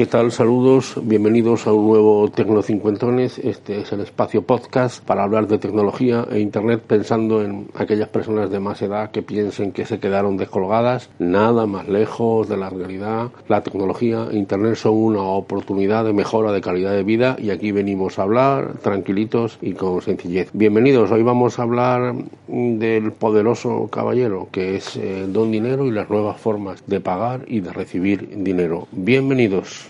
¿Qué tal? Saludos, bienvenidos a un nuevo Tecnocincuentones. Este es el espacio podcast para hablar de tecnología e Internet pensando en aquellas personas de más edad que piensen que se quedaron descolgadas. Nada más lejos de la realidad. La tecnología e Internet son una oportunidad de mejora de calidad de vida y aquí venimos a hablar tranquilitos y con sencillez. Bienvenidos, hoy vamos a hablar del poderoso caballero que es eh, Don Dinero y las nuevas formas de pagar y de recibir dinero. Bienvenidos.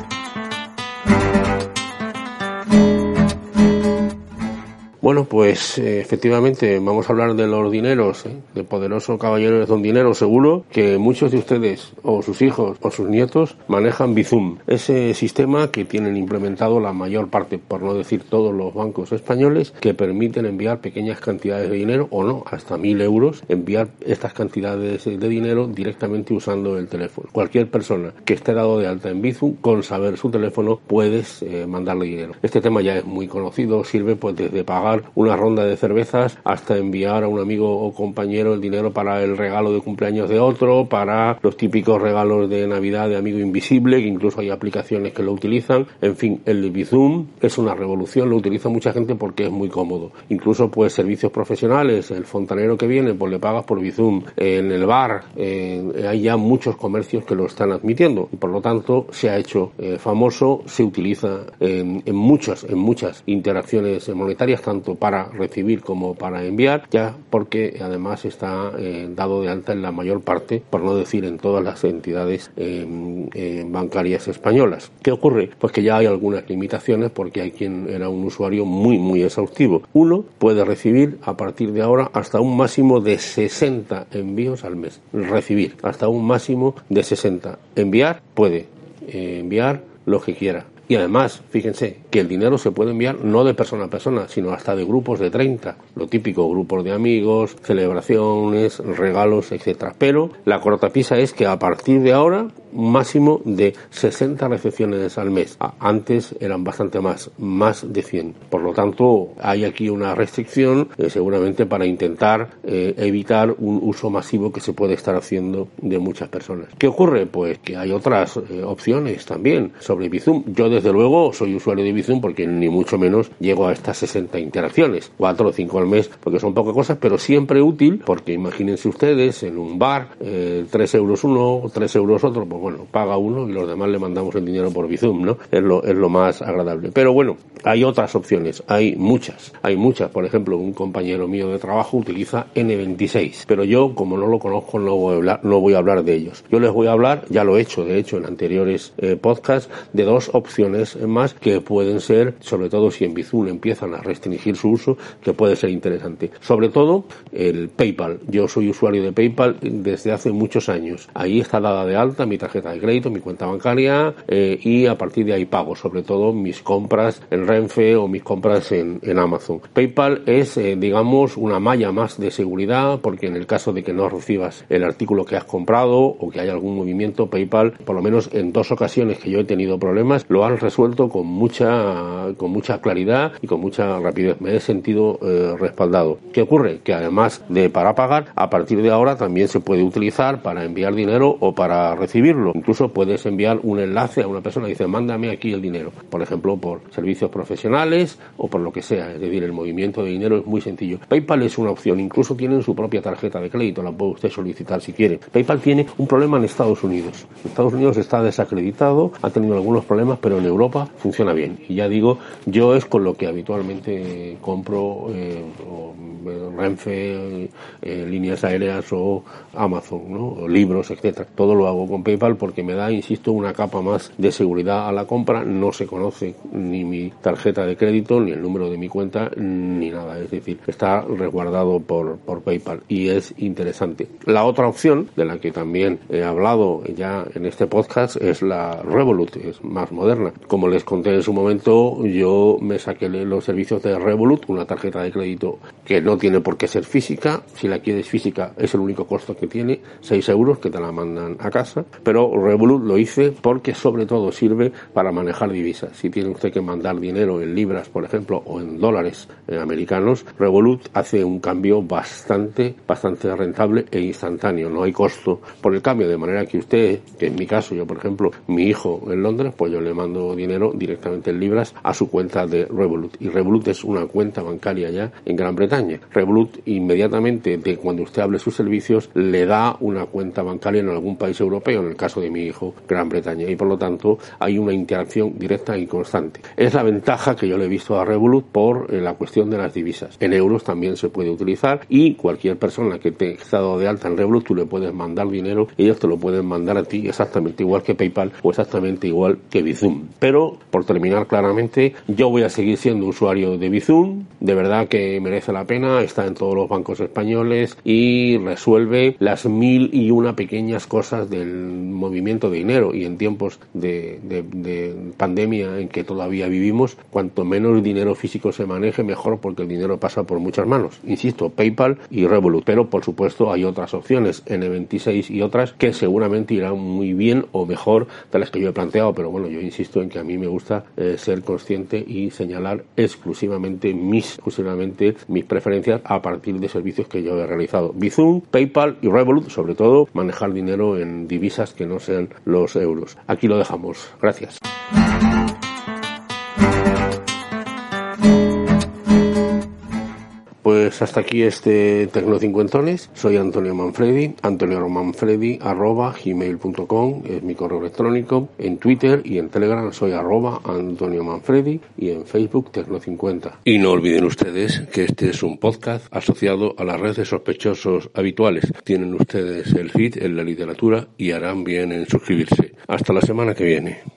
Bueno, pues eh, efectivamente vamos a hablar de los dineros, ¿eh? de poderoso caballero de don dinero. Seguro que muchos de ustedes o sus hijos o sus nietos manejan Bizum, ese sistema que tienen implementado la mayor parte, por no decir todos los bancos españoles, que permiten enviar pequeñas cantidades de dinero o no, hasta mil euros, enviar estas cantidades de dinero directamente usando el teléfono. Cualquier persona que esté dado de alta en Bizum, con saber su teléfono, puedes eh, mandarle dinero. Este tema ya es muy conocido, sirve pues desde pagar una ronda de cervezas hasta enviar a un amigo o compañero el dinero para el regalo de cumpleaños de otro, para los típicos regalos de Navidad de amigo invisible, que incluso hay aplicaciones que lo utilizan. En fin, el Bizum es una revolución, lo utiliza mucha gente porque es muy cómodo. Incluso pues servicios profesionales, el fontanero que viene, pues le pagas por Bizum. En el bar hay ya muchos comercios que lo están admitiendo y por lo tanto se ha hecho eh, famoso, se utiliza en, en muchas, en muchas interacciones monetarias, tanto para recibir como para enviar, ya porque además está eh, dado de alta en la mayor parte, por no decir en todas las entidades em, em, bancarias españolas. ¿Qué ocurre? Pues que ya hay algunas limitaciones porque hay quien era un usuario muy, muy exhaustivo. Uno puede recibir a partir de ahora hasta un máximo de 60 envíos al mes. Recibir hasta un máximo de 60. Enviar puede eh, enviar lo que quiera. Y además, fíjense que el dinero se puede enviar no de persona a persona, sino hasta de grupos de 30, lo típico, grupos de amigos, celebraciones, regalos, etcétera. Pero la cortapisa es que a partir de ahora máximo de 60 recepciones al mes. Antes eran bastante más, más de 100. Por lo tanto, hay aquí una restricción eh, seguramente para intentar eh, evitar un uso masivo que se puede estar haciendo de muchas personas. ¿Qué ocurre? Pues que hay otras eh, opciones también sobre Bizum. Yo desde luego soy usuario de Bizum porque ni mucho menos llego a estas 60 interacciones, 4 o 5 al mes, porque son pocas cosas, pero siempre útil porque imagínense ustedes en un bar, 3 euros uno, 3 euros otro, pues bueno, paga uno y los demás le mandamos el dinero por Bizum, ¿no? Es lo, es lo más agradable. Pero bueno, hay otras opciones, hay muchas, hay muchas. Por ejemplo, un compañero mío de trabajo utiliza N26, pero yo, como no lo conozco, no voy a hablar, no voy a hablar de ellos. Yo les voy a hablar, ya lo he hecho, de hecho, en anteriores eh, podcasts, de dos opciones más que pueden ser, sobre todo si en Bizum empiezan a restringir su uso, que puede ser interesante. Sobre todo, el PayPal. Yo soy usuario de PayPal desde hace muchos años. Ahí está dada de alta mi tarjeta de crédito, mi cuenta bancaria eh, y a partir de ahí pago sobre todo mis compras en Renfe o mis compras en, en Amazon. PayPal es, eh, digamos, una malla más de seguridad porque en el caso de que no recibas el artículo que has comprado o que haya algún movimiento, PayPal, por lo menos en dos ocasiones que yo he tenido problemas, lo han resuelto con mucha, con mucha claridad y con mucha rapidez. Me he sentido eh, respaldado. ¿Qué ocurre? Que además de para pagar, a partir de ahora también se puede utilizar para enviar dinero o para recibirlo. Incluso puedes enviar un enlace a una persona y dice, mándame aquí el dinero. Por ejemplo, por servicios profesionales o por lo que sea. Es decir, el movimiento de dinero es muy sencillo. PayPal es una opción. Incluso tienen su propia tarjeta de crédito. La puede usted solicitar si quiere. PayPal tiene un problema en Estados Unidos. Estados Unidos está desacreditado, ha tenido algunos problemas, pero en Europa funciona bien. Y ya digo, yo es con lo que habitualmente compro eh, Renfe, eh, líneas aéreas o Amazon, ¿no? libros, etcétera. Todo lo hago con PayPal porque me da, insisto, una capa más de seguridad a la compra. No se conoce ni mi tarjeta de crédito, ni el número de mi cuenta, ni nada. Es decir, está resguardado por, por PayPal y es interesante. La otra opción, de la que también he hablado ya en este podcast, es la Revolut, es más moderna. Como les conté en su momento, yo me saqué los servicios de Revolut, una tarjeta de crédito que no tiene por qué ser física. Si la quieres física, es el único costo que tiene, 6 euros que te la mandan a casa. Pero Revolut lo hice porque sobre todo sirve para manejar divisas. Si tiene usted que mandar dinero en libras, por ejemplo, o en dólares eh, americanos, Revolut hace un cambio bastante, bastante rentable e instantáneo. No hay costo por el cambio, de manera que usted, que en mi caso, yo por ejemplo, mi hijo en Londres, pues yo le mando dinero directamente en libras a su cuenta de Revolut. Y Revolut es una cuenta bancaria ya en Gran Bretaña. Revolut inmediatamente de cuando usted hable sus servicios le da una cuenta bancaria en algún país europeo, en el caso de mi hijo, Gran Bretaña. Y por lo tanto hay una interacción directa y constante. Es la ventaja que yo le he visto a Revolut por eh, la cuestión de las divisas. En euros también se puede utilizar y cualquier persona que te estado de alta en Revolut tú le puedes mandar dinero ellos te lo pueden mandar a ti exactamente igual que PayPal o exactamente igual que Bizum. Pero por terminar claramente, yo voy a seguir siendo usuario de Bizum. De verdad que merece la pena, está en todos los bancos españoles y resuelve las mil y una pequeñas cosas del movimiento de dinero y en tiempos de, de pandemia en que todavía vivimos, cuanto menos dinero físico se maneje, mejor porque el dinero pasa por muchas manos. Insisto, PayPal y Revolut. Pero por supuesto hay otras opciones, N26 y otras, que seguramente irán muy bien o mejor de las que yo he planteado. Pero bueno, yo insisto que a mí me gusta eh, ser consciente y señalar exclusivamente mis, exclusivamente mis preferencias a partir de servicios que yo he realizado. Bizum, PayPal y Revolut, sobre todo, manejar dinero en divisas que no sean los euros. Aquí lo dejamos. Gracias. Hasta aquí este Tecnocincuentones. Soy Antonio Manfredi, Antonio arroba gmail.com, es mi correo electrónico. En Twitter y en Telegram soy arroba Antonio Manfredi y en Facebook Tecno50. Y no olviden ustedes que este es un podcast asociado a la red de sospechosos habituales. Tienen ustedes el feed en la literatura y harán bien en suscribirse. Hasta la semana que viene.